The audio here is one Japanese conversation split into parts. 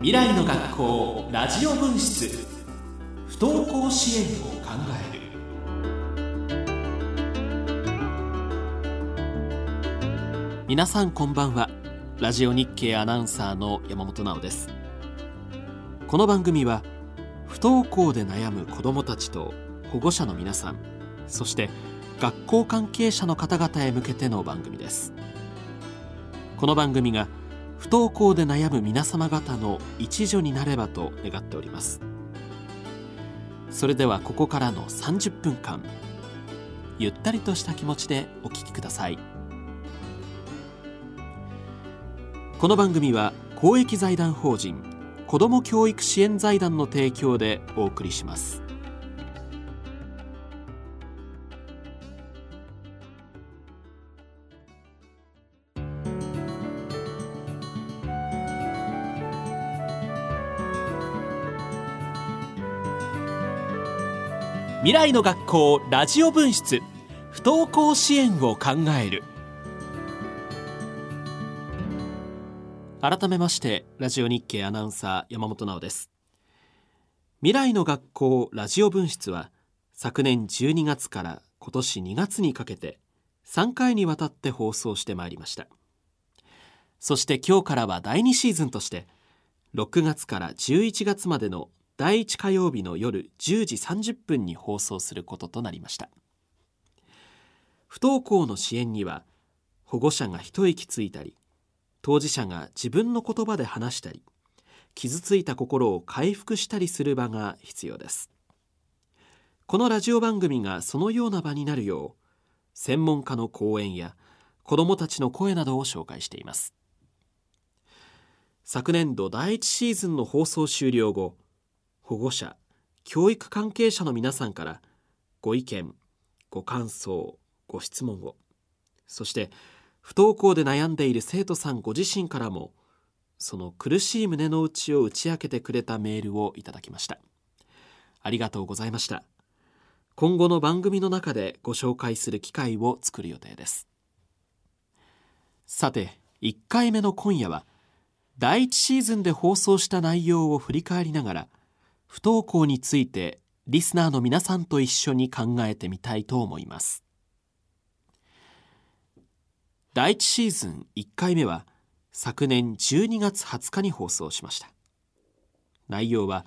未来の学校ラジオ分室。不登校支援を考える。皆さんこんばんは。ラジオ日経アナウンサーの山本直です。この番組は不登校で悩む子どもたちと保護者の皆さんそして学校関係者の方々へ向けての番組です。この番組が不登校で悩む皆様方の一助になればと願っております。それではここからの30分間ゆったりとした気持ちでお聞きください。この番組は公益財団法人子ども教育支援財団の提供でお送りします。未来の学校ラジオ分室。不登校支援を考える。改めましてラジオ日経アナウンサー山本直です。未来の学校ラジオ分室は昨年12月から今年2月にかけて3回にわたって放送してまいりました。そして今日からは第2シーズンとして6月から11月までの第1火曜日の夜10時30分に放送することとなりました。不登校の支援には保護者が一息ついたり当事者が自分の言葉で話したり傷ついた心を回復したりする場が必要です。このラジオ番組がそのような場になるよう専門家の講演や子どもたちの声などを紹介しています。昨年度第1シーズンの放送終了後保護者教育関係者の皆さんからご意見ご感想ご質問を。そして不登校で悩んでいる生徒さんご自身からもその苦しい胸の内を打ち明けてくれたメールをいただきました。ありがとうございました。今後の番組の中でご紹介する機会を作る予定です。さて1回目の今夜は第1シーズンで放送した内容を振り返りながら不登校についてリスナーの皆さんと一緒に考えてみたいと思います。第1シーズン1回目は昨年12月20日に放送しました。内容は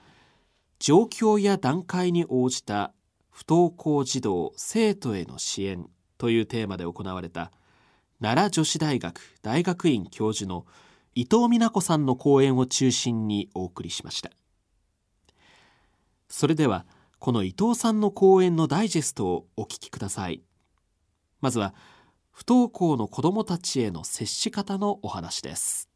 状況や段階に応じた不登校児童生徒への支援というテーマで行われた奈良女子大学大学院教授の伊藤美奈子さんの講演を中心にお送りしました。それではこの伊藤さんの講演のダイジェストをお聞きください。まずは不登校の子どもたちへの接し方のお話です。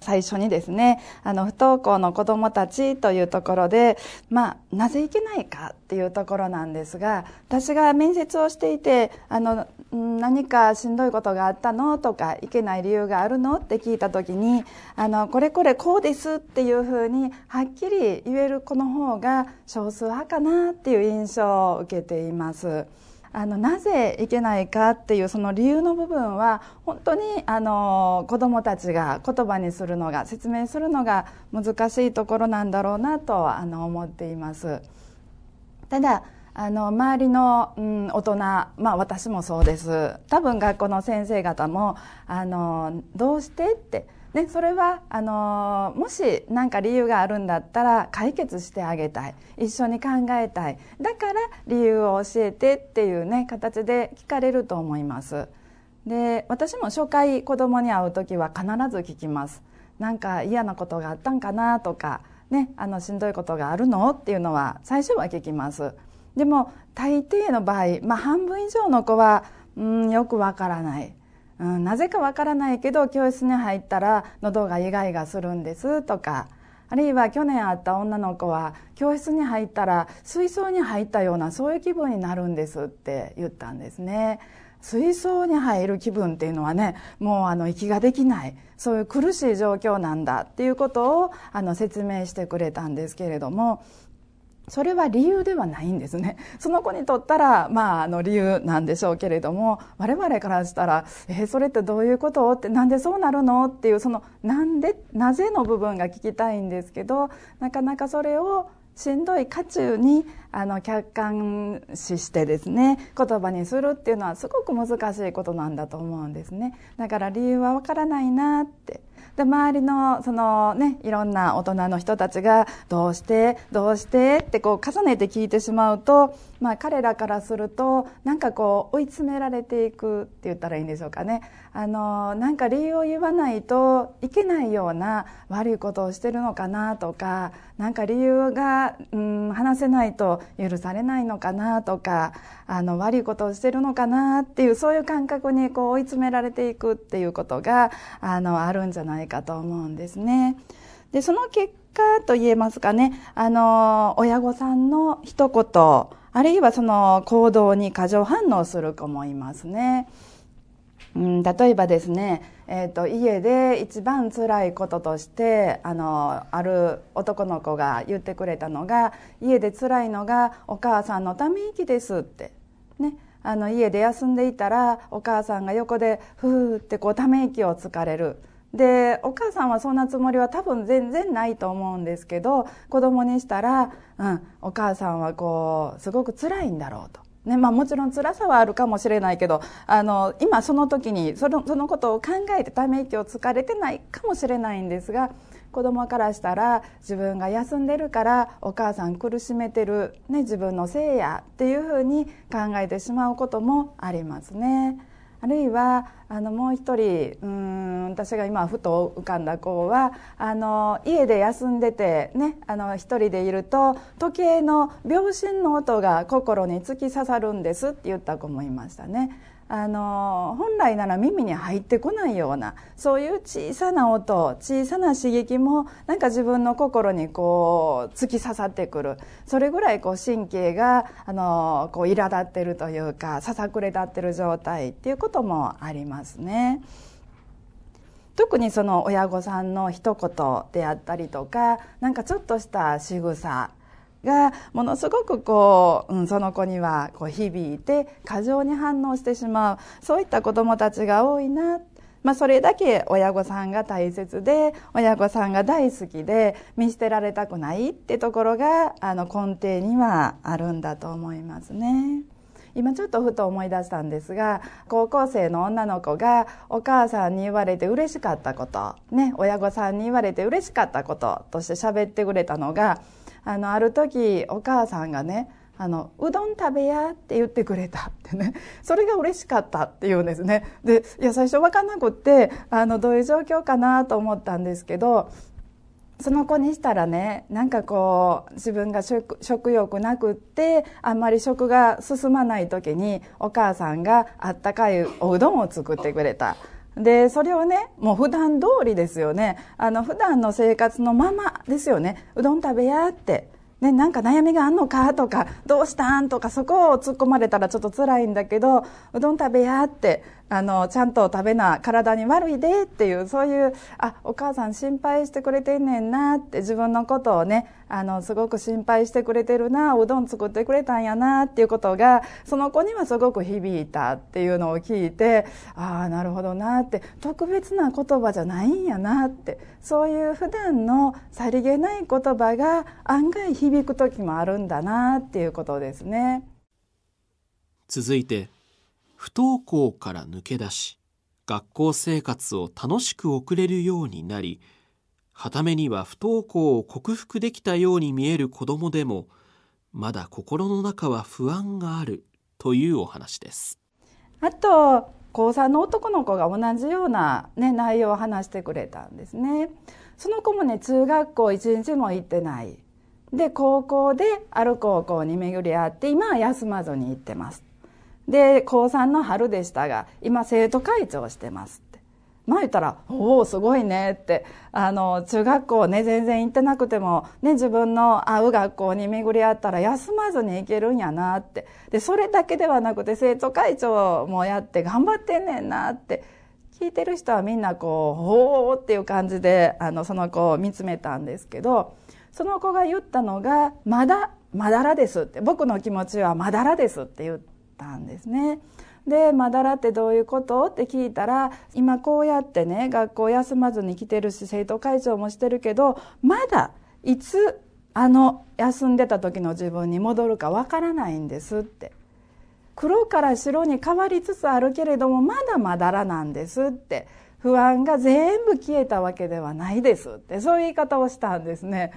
最初にですねあの不登校の子どもたちというところで、まあ、なぜいけないかっていうところなんですが私が面接をしていてあの何かしんどいことがあったのとかいけない理由があるのって聞いた時にあのこれこれこうですっていうふうにはっきり言える子の方が少数派かなっていう印象を受けています。あのなぜいけないかっていうその理由の部分は本当にあの子どもたちが言葉にするのが説明するのが難しいところなんだろうなとあの思っています。ただあの周りの、うん、大人、まあ、私もそうです多分学校の先生方もあのどうしてってね、それはあのもし何か理由があるんだったら解決してあげたい。一緒に考えたい。だから理由を教えてっていうね形で聞かれると思います。で私も初回子供に会う時は必ず聞きます。なんか嫌なことがあったんかなとかねあのしんどいことがあるのっていうのは最初は聞きます。でも大抵の場合、まあ、半分以上の子はうんよくわからない。うん、なぜかわからないけど教室に入ったら喉がイガイガするんですとか。あるいは去年会った女の子は教室に入ったら水槽に入ったようなそういう気分になるんですって言ったんですね。水槽に入る気分っていうのはねもうあの息ができない。そういう苦しい状況なんだっていうことをあの説明してくれたんですけれども。それは理由ではないんですね。その子にとったら、まあ、あの理由なんでしょうけれども、我々からしたら、えー、それってどういうこと？って、なんでそうなるの？っていう、その、なんで、なぜの部分が聞きたいんですけど、なかなかそれをしんどい渦中にあの客観視してですね言葉にするっていうのはすごく難しいことなんだと思うんですね。だから理由はわからないなって。で周りのそのねいろんな大人の人たちがどうしてどうしてってこう重ねて聞いてしまうとまあ彼らからするとなんかこう追い詰められていくって言ったらいいんでしょうかね。あのなんか理由を言わないといけないような悪いことをしてるのかなとかなんか理由が、うん、話せないと許されないのかなとかあの悪いことをしてるのかなっていうそういう感覚にこう追い詰められていくっていうことがあのあるんじゃないかかと思うんですね。でその結果と言えますかねあの親御さんの一言あるいはその行動に過剰反応する子もいますね。うん、例えばですね、えーと、家で一番辛いこととしてあのある男の子が言ってくれたのが家で辛いのがお母さんのため息ですって、ね、あの家で休んでいたらお母さんが横でふーってこうため息をつかれる。でお母さんはそんなつもりは多分全然ないと思うんですけど子供にしたら、うん、お母さんはこうすごく辛いんだろうと。ねまあ、もちろん辛さはあるかもしれないけどあの今その時にそのそのことを考えてため息をつかれてないかもしれないんですが子供からしたら自分が休んでるからお母さん苦しめてる、ね、自分のせいやっていうふうに考えてしまうこともありますね。あるいはあのもう一人うん私が今ふと浮かんだ子はあの家で休んでてねあの一人でいると時計の秒針の音が心に突き刺さるんですって言った子もいましたね。あの本来なら耳に入ってこないようなそういう小さな音小さな刺激もなんか自分の心にこう突き刺さってくるそれぐらいこう神経があのこう苛立ってるというかささくれ立ってる状態っていうこともありますね。特にその親御さんの一言であったりとかなんかちょっとした仕草がものすごくこう、うん、その子にはこう響いて過剰に反応してしまうそういった子どもたちが多いなまあ、それだけ親御さんが大切で親御さんが大好きで見捨てられたくないってところがあの根底にはあるんだと思いますね。今ちょっとふと思い出したんですが高校生の女の子がお母さんに言われて嬉しかったことね親御さんに言われて嬉しかったこととして喋ってくれたのがあのある時お母さんがねあのうどん食べやって言ってくれたってね それが嬉しかったっていうんですねでいや最初分かんなくってあのどういう状況かなと思ったんですけどその子にしたらねなんかこう自分が食食欲なくってあんまり食が進まない時にお母さんがあったかいおうどんを作ってくれた。でそれをねもう普段通りですよね。あの普段の生活のままですよね。うどん食べやって。ね、なんか悩みがあんのかとか、どうしたんとか、そこを突っ込まれたらちょっと辛いんだけど、うどん食べやって、あの、ちゃんと食べな、体に悪いでっていう、そういう、あ、お母さん心配してくれてんねんなって、自分のことをね、あの、すごく心配してくれてるな、うどん作ってくれたんやなっていうことが、その子にはすごく響いたっていうのを聞いて、ああ、なるほどなって、特別な言葉じゃないんやなって、そういう普段のさりげない言葉が案外響く時もあるんだなっていうことですね。続いて不登校から抜け出し学校生活を楽しく送れるようになりはためには不登校を克服できたように見える子どもでもまだ心の中は不安があるというお話です。あと高3の男の子が同じような、ね、内容を話してくれたんですね。その子もね中学校一日も行ってない。で高校である高校に巡り合って今は休まずに行ってます。で高3の春でしたが今生徒会長してますって。まあ言ったら「おおすごいね」って。あの中学校ね全然行ってなくても、ね、自分の会う学校に巡り合ったら休まずに行けるんやなって。でそれだけではなくて生徒会長もやって頑張ってんねんなって。聞いてる人はみんなこう「ほう」っていう感じであのその子を見つめたんですけどその子が言ったのがまだまだらですって。僕の気持ちはまだらですって言って。たんですね。でまだらってどういうこと？って聞いたら今こうやってね学校休まずに来てるし生徒会長もしてるけどまだいつあの休んでた時の自分に戻るかわからないんですって黒から白に変わりつつあるけれどもまだまだらなんですって不安が全部消えたわけではないですってそういう言い方をしたんですね。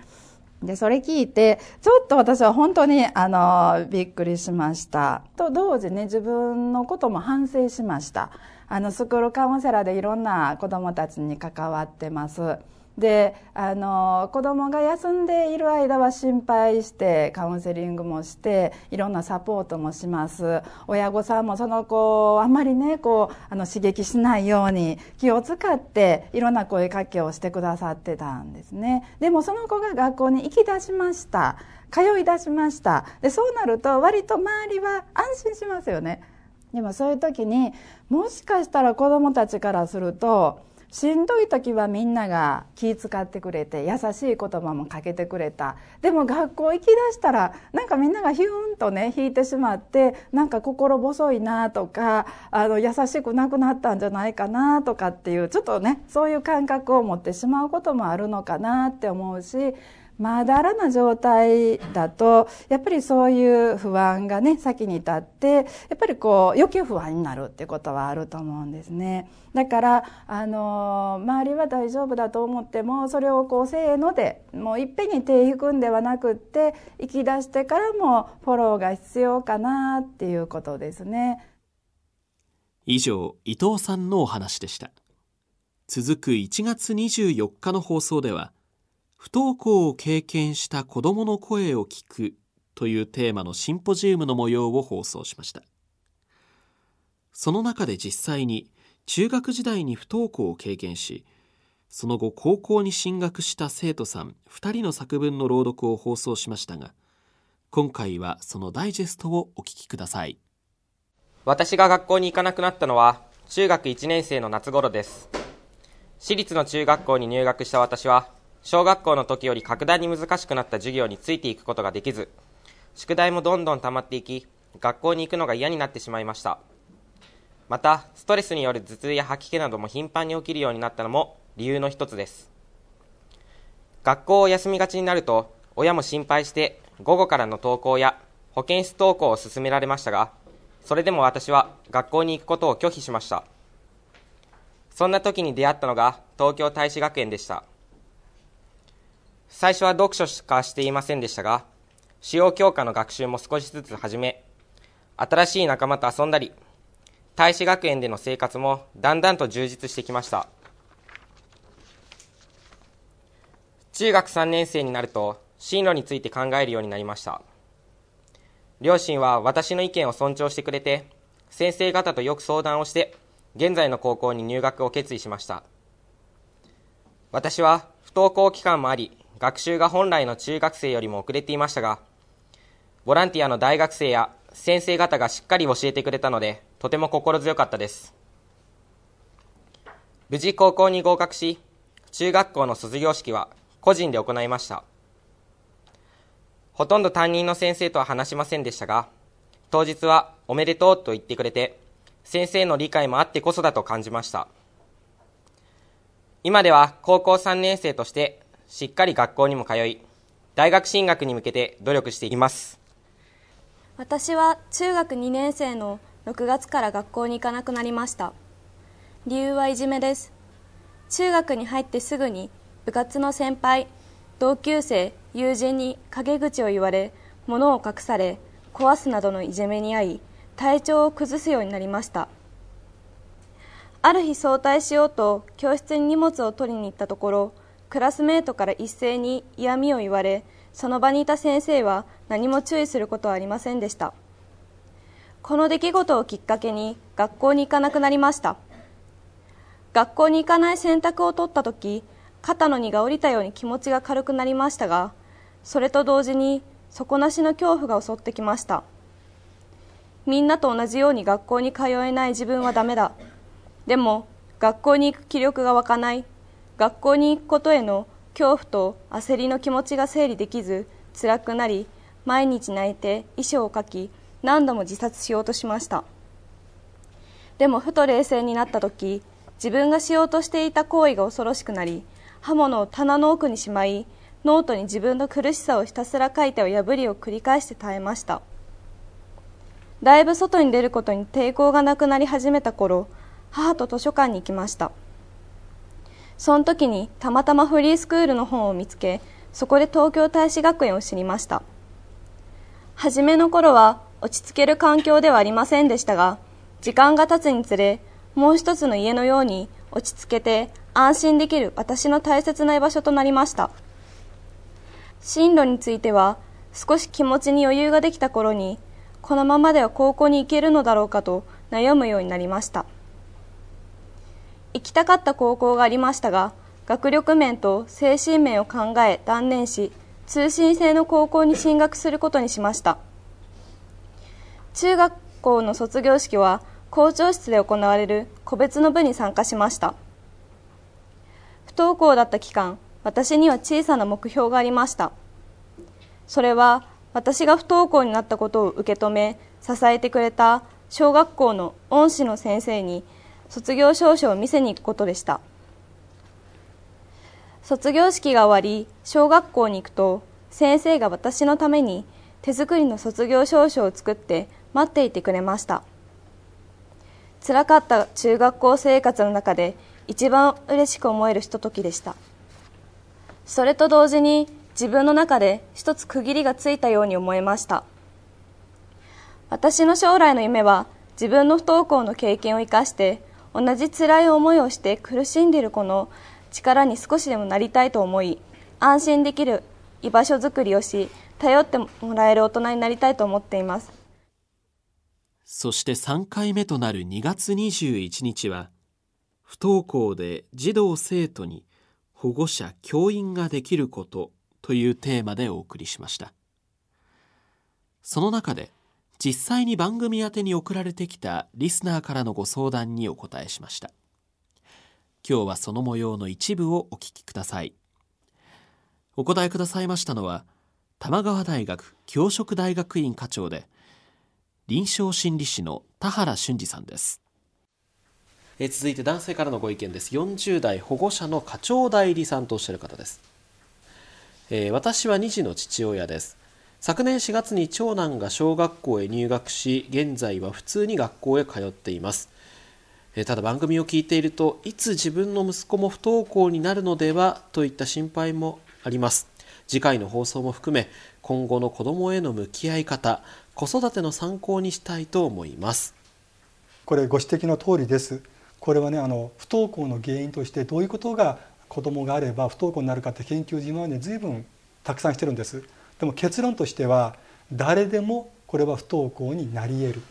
で、それ聞いて、ちょっと私は本当に、あの、びっくりしました。と同時に、自分のことも反省しました。あの、スクールカウンセラーでいろんな子供たちに関わってます。であの子供が休んでいる間は心配してカウンセリングもしていろんなサポートもします。親御さんもその子をあんまりねこうあの刺激しないように気を使っていろんな声かけをしてくださってたんですね。でもその子が学校に行き出しました。通い出しました。でそうなると割と周りは安心しますよね。でもそういう時にもしかしたら子どもたちからするとしんどい時はみんなが気遣ってくれて優しい言葉もかけてくれた。でも学校行きだしたらなんかみんながヒューンとね引いてしまってなんか心細いなとかあの優しくなくなったんじゃないかなとかっていうちょっとねそういう感覚を持ってしまうこともあるのかなって思うしまだらな状態だとやっぱりそういう不安がね先に立ってやっぱりこう余計不安になるってことはあると思うんですね。だからあの周りは大丈夫だと思ってもそれをこうせーのでもういっぺんに手引くんではなくって行き出してからもフォローが必要かなっていうことですね。以上伊藤さんのお話でした。続く1月24日の放送では不登校を経験した子どもの声を聞くというテーマのシンポジウムの模様を放送しました。その中で実際に中学時代に不登校を経験しその後高校に進学した生徒さん2人の作文の朗読を放送しましたが今回はそのダイジェストをお聞きください。私が学校に行かなくなったのは中学1年生の夏頃です。私立の中学校に入学した私は小学校の時より格段に難しくなった授業についていくことができず、宿題もどんどん溜まっていき、学校に行くのが嫌になってしまいました。また、ストレスによる頭痛や吐き気なども頻繁に起きるようになったのも理由の一つです。学校を休みがちになると、親も心配して午後からの登校や保健室登校を勧められましたが、それでも私は学校に行くことを拒否しました。そんな時に出会ったのが東京大使学園でした。最初は読書しかしていませんでしたが、主要教科の学習も少しずつ始め、新しい仲間と遊んだり、大使学園での生活もだんだんと充実してきました。中学3年生になると、進路について考えるようになりました。両親は私の意見を尊重してくれて、先生方とよく相談をして、現在の高校に入学を決意しました。私は不登校期間もあり、学習が本来の中学生よりも遅れていましたが、ボランティアの大学生や先生方がしっかり教えてくれたので、とても心強かったです。無事高校に合格し、中学校の卒業式は個人で行いました。ほとんど担任の先生とは話しませんでしたが、当日はおめでとうと言ってくれて、先生の理解もあってこそだと感じました。今では高校3年生としてしっかり学校にも通い、大学進学に向けて努力しています。私は中学2年生の6月から学校に行かなくなりました。理由はいじめです。中学に入ってすぐに部活の先輩、同級生、友人に陰口を言われ、物を隠され、壊すなどのいじめに遭い、体調を崩すようになりました。ある日早退しようと教室に荷物を取りに行ったところ、クラスメートから一斉に嫌味を言われその場にいた先生は何も注意することはありませんでした。この出来事をきっかけに学校に行かなくなりました。学校に行かない選択を取った時肩の荷が下りたように気持ちが軽くなりましたがそれと同時に底なしの恐怖が襲ってきました。みんなと同じように学校に通えない自分はダメだ。でも学校に行く気力が湧かない。学校に行くことへの恐怖と焦りの気持ちが整理できず辛くなり毎日泣いて遺書を書き何度も自殺しようとしました。でもふと冷静になった時自分がしようとしていた行為が恐ろしくなり刃物を棚の奥にしまいノートに自分の苦しさをひたすら書いては破りを繰り返して耐えました。だいぶ外に出ることに抵抗がなくなり始めた頃母と図書館に行きました。その時にたまたまフリースクールの本を見つけそこで東京大使学園を知りました。初めの頃は落ち着ける環境ではありませんでしたが時間が経つにつれもう一つの家のように落ち着けて安心できる私の大切な居場所となりました。進路については少し気持ちに余裕ができた頃にこのままでは高校に行けるのだろうかと悩むようになりました。行きたかった高校がありましたが学力面と精神面を考え断念し通信制の高校に進学することにしました。中学校の卒業式は校長室で行われる個別の部に参加しました。不登校だった期間私には小さな目標がありました。それは私が不登校になったことを受け止め支えてくれた小学校の恩師の先生に卒業証書を見せに行くことでした。卒業式が終わり小学校に行くと先生が私のために手作りの卒業証書を作って待っていてくれました。辛かった中学校生活の中で一番嬉しく思えるひとときでした。それと同時に自分の中で一つ区切りがついたように思えました。私の将来の夢は自分の不登校の経験を生かして同じ辛い思いをして苦しんでいる子の力に少しでもなりたいと思い安心できる居場所づくりをし頼ってもらえる大人になりたいと思っています。そして3回目となる2月21日は不登校で児童生徒に保護者教員ができることというテーマでお送りしました。その中で実際に番組宛に送られてきたリスナーからのご相談にお答えしました。今日はその模様の一部をお聞きください。お答えくださいましたのは玉川大学教職大学院課長で臨床心理士の田原俊二さんです。え続いて男性からのご意見です。40代保護者の課長代理さんとおっしゃる方です、えー、私は2児の父親です。昨年4月に長男が小学校へ入学し現在は普通に学校へ通っています。えただ番組を聞いているといつ自分の息子も不登校になるのではといった心配もあります。次回の放送も含め今後の子どもへの向き合い方子育ての参考にしたいと思います。これご指摘の通りです。これはねあの不登校の原因としてどういうことが子どもがあれば不登校になるかって研究今まで随分たくさんしてるんです。でも結論としては誰でもこれは不登校になり得る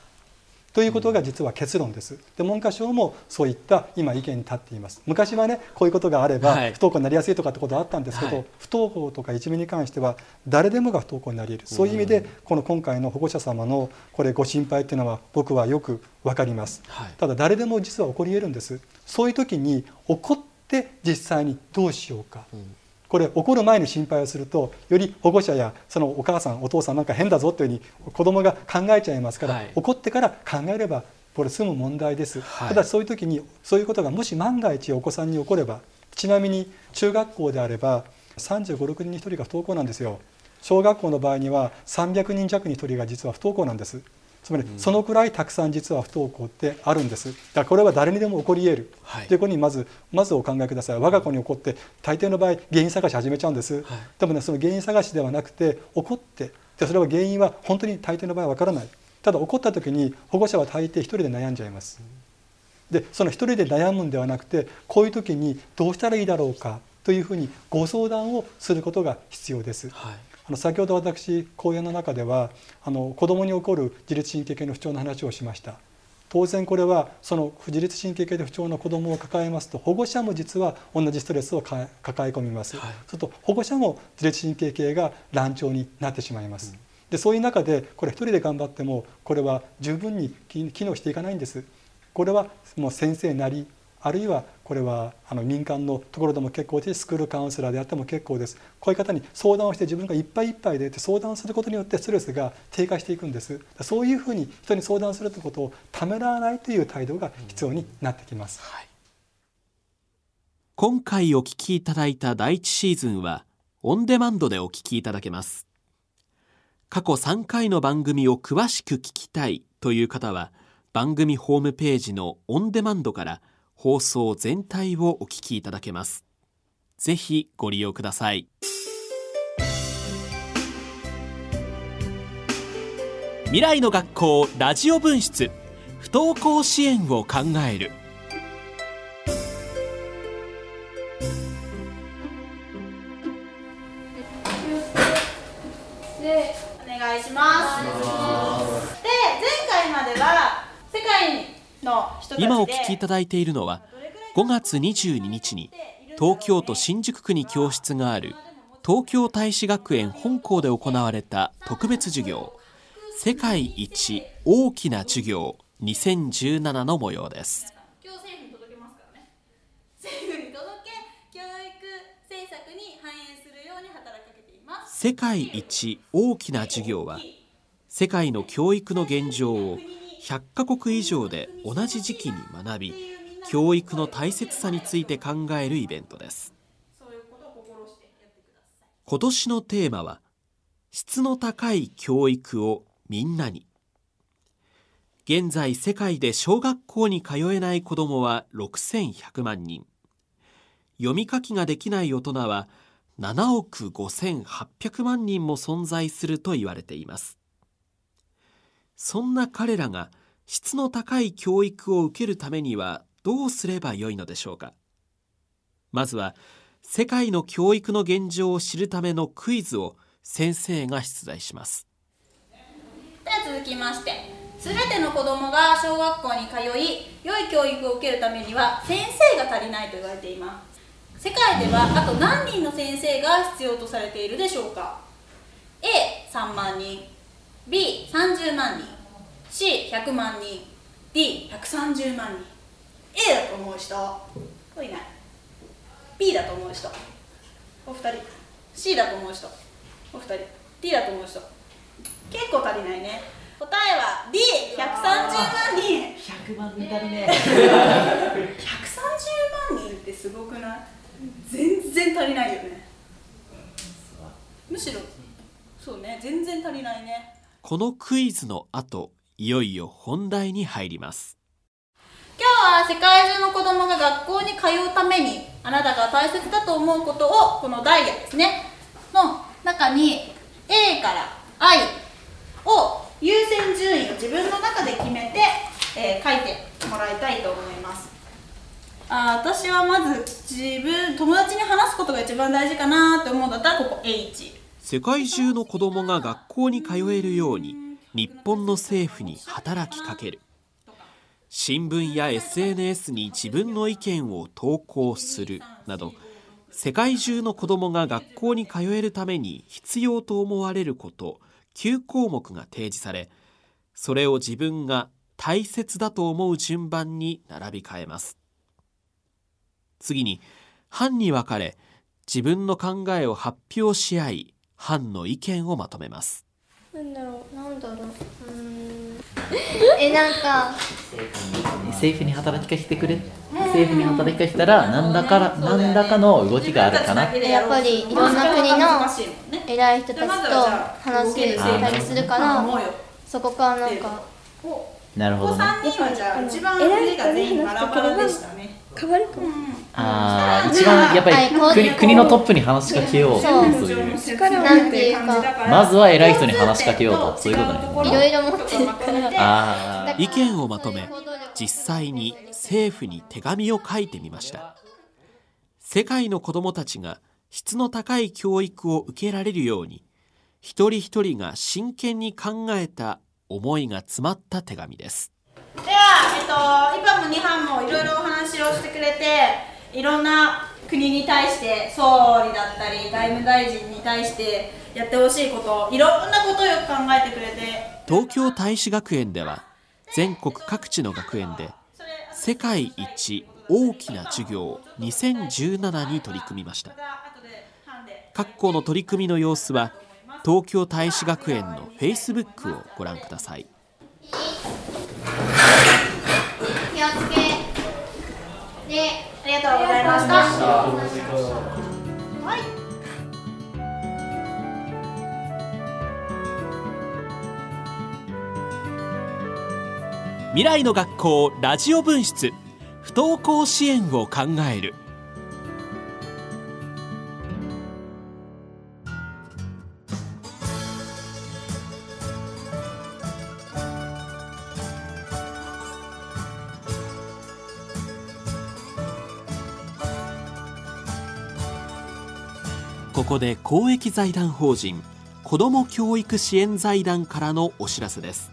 ということが実は結論です。で文科省もそういった今意見に立っています。昔はねこういうことがあれば不登校になりやすいとかってことはあったんですけど、はい、不登校とかいじめに関しては誰でもが不登校になり得る。そういう意味でこの今回の保護者様のこれご心配っていうのは僕はよくわかります。はい、ただ誰でも実は起こり得るんです。そういう時に起こって実際にどうしようか。うんこれ起こる前に心配をするとより保護者やそのお母さんお父さんなんか変だぞというふうに子どもが考えちゃいますから、はい、起こってから考えればこれ済む問題です、はい、ただそういう時にそういうことがもし万が一お子さんに起こればちなみに中学校であれば3 5 6人に1人が不登校なんですよ。小学校の場合には300人弱に1人が実は不登校なんですつまりそのくらいたくさん実は不登校ってあるんです。だからこれは誰にでも起こり得る、はい、ということにまずまずお考えください。我が子に起こって大抵の場合原因探し始めちゃうんです、はい、でもねその原因探しではなくて起こって。でそれは原因は本当に大抵の場合は分からない。ただ起こった時に保護者は大抵一人で悩んじゃいます。でその一人で悩むんではなくてこういう時にどうしたらいいだろうかというふうにご相談をすることが必要です、はいあの先ほど私講演の中ではあの子どもに起こる自律神経系の不調の話をしました。当然これはその自律神経系で不調の子どもを抱えますと保護者も実は同じストレスを抱え込みます、はい、すると保護者も自律神経系が乱調になってしまいます、うん、でそういう中でこれ一人で頑張ってもこれは十分に機能していかないんです。これはもう先生なりあるいはこれはあの民間のところでも結構ですスクールカウンセラーであっても結構です。こういう方に相談をして自分がいっぱいいっぱいで相談することによってストレスが低下していくんです。そういうふうに人に相談するということをためらわないという態度が必要になってきます、はい、今回お聞きいただいた第1シーズンはオンデマンドでお聞きいただけます。過去3回の番組を詳しく聞きたいという方は番組ホームページのオンデマンドから放送全体をお聞きいただけます。ぜひご利用ください。未来の学校ラジオ分室。不登校支援を考える。お願いします。で前回までは世界今お聞きいただいているのは5月22日に東京都新宿区に教室がある東京大使学園本校で行われた特別授業世界一大きな授業2017の模様です。世界一大きな授業は世界の教育の現状を100カ国以上で同じ時期に学び教育の大切さについて考えるイベントです。今年のテーマは質の高い教育をみんなに。現在世界で小学校に通えない子どもは6100万人。読み書きができない大人は7億5800万人も存在すると言われています。そんな彼らが質の高い教育を受けるためにはどうすればよいのでしょうか？まずは世界の教育の現状を知るためのクイズを先生が出題します。では続きまして全ての子どもが小学校に通い良い教育を受けるためには先生が足りないと言われています。世界ではあと何人の先生が必要とされているでしょうか？A3 万人。B30 万人。C100 万人。D130 万人。A だと思う人。いない B だと思う人。お二人。C だと思う人。お二人。D だと思う人。結構足りないね。答えは D130 万人。100万人足りね130 万人ってすごくない？全然足りないよね。むしろ。そうね。全然足りないねこのクイズの後いよいよ本題に入ります。今日は世界中の子供が学校に通うためにあなたが大切だと思うことをこのダイヤですね。の中に A から I を優先順位を自分の中で決めて、えー、書いてもらいたいと思います。あ私はまず自分友達に話すことが一番大事かなって思うんだったらここ H 世界中の子供が学校に通えるように日本の政府に働きかける。新聞や SNS に自分の意見を投稿する。など世界中の子どもが学校に通えるために必要と思われること9項目が提示されそれを自分が大切だと思う順番に並び替えます。次に班に分かれ自分の考えを発表し合い班の意見をまとめます。なんだろうなんだろう。うん。えなんか。政府に働きかけてくれ。政府に働きかけたら何らか何らかの動きがあるかな。やっぱりいろんな国の偉い人たちと話したりするからそこからなんか。なるほどね。偉い人に話してくれば変わるかも、ああ一番やっぱり国国のトップに話しかけよう。そう。いうなんていうかまずは偉い人に話しかけようとそういうことねいろいろ持ってるから。意見をまとめ実際に政府に手紙を書いてみました。世界の子どもたちが質の高い教育を受けられるように一人一人が真剣に考えた思いが詰まった手紙ですでは、えっと、1班も2班もいろいろお話をしてくれていろんな国に対して総理だったり外務大臣に対してやってほしいこといろんなことをよく考えてくれて。東京大使学園では全国各地の学園で世界一大きな授業2017に取り組みました。各校の取り組みの様子は東京大使学園のフェイスブックをご覧ください気をつけでありがとうございました。はい。未来の学校ラジオ分室不登校支援を考えるここで公益財団法人子ども教育支援財団からのお知らせです。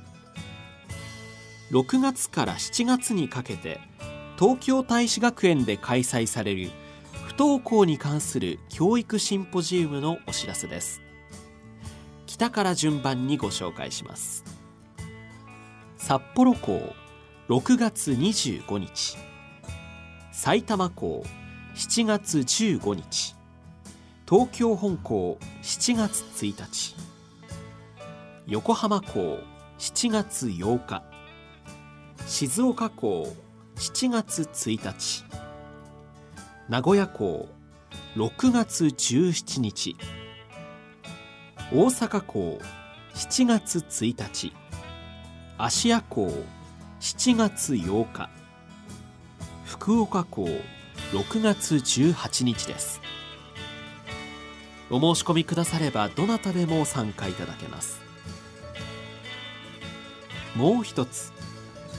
6月から7月にかけて東京大使学園で開催される不登校に関する教育シンポジウムのお知らせです。北から順番にご紹介します。札幌校6月25日。埼玉校7月15日。東京本校7月1日。横浜校7月8日。静岡港7月1日。名古屋港6月17日。大阪港7月1日。芦屋港7月8日。福岡港6月18日です。お申し込みくださればどなたでも参加いただけます。もう一つ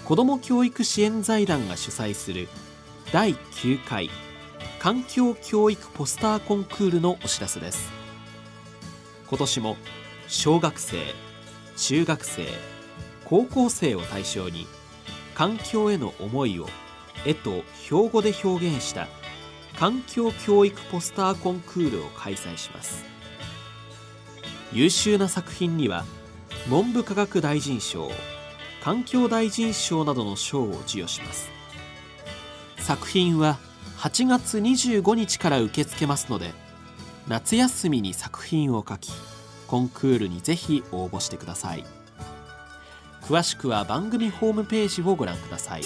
子ども教育支援財団が主催する第9回環境教育ポスターコンクールのお知らせです。今年も小学生中学生高校生を対象に環境への思いを絵と標語で表現した環境教育ポスターコンクールを開催します。優秀な作品には文部科学大臣賞環境大臣賞などの賞を授与します。作品は8月25日から受け付けますので夏休みに作品を書きコンクールにぜひ応募してください。詳しくは番組ホームページをご覧ください。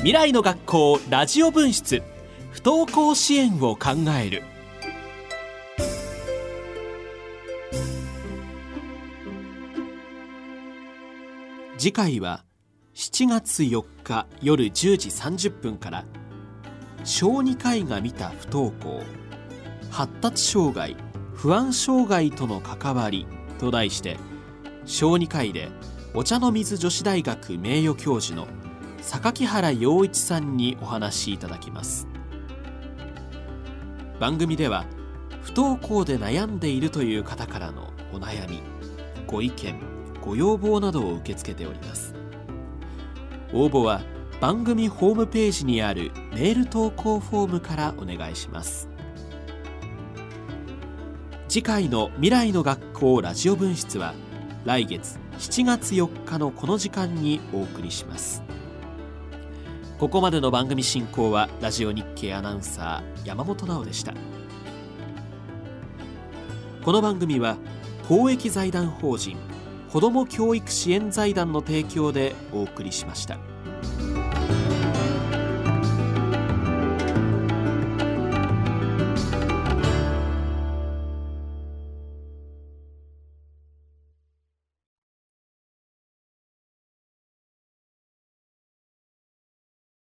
未来の学校ラジオ分室。不登校支援を考える。次回は7月4日夜10時30分から小児科医が見た不登校発達障害不安障害との関わりと題して小児科医でお茶の水女子大学名誉教授の榊原洋一さんにお話しいただきます。番組では不登校で悩んでいるという方からのお悩みご意見ご要望などを受け付けております。応募は番組ホームページにあるメール投稿フォームからお願いします。次回の未来の学校ラジオ分室は来月7月4日のこの時間にお送りします。ここまでの番組進行はラジオ日経アナウンサー山本直でしたこの番組は公益財団法人子ども教育支援財団の提供でお送りしました。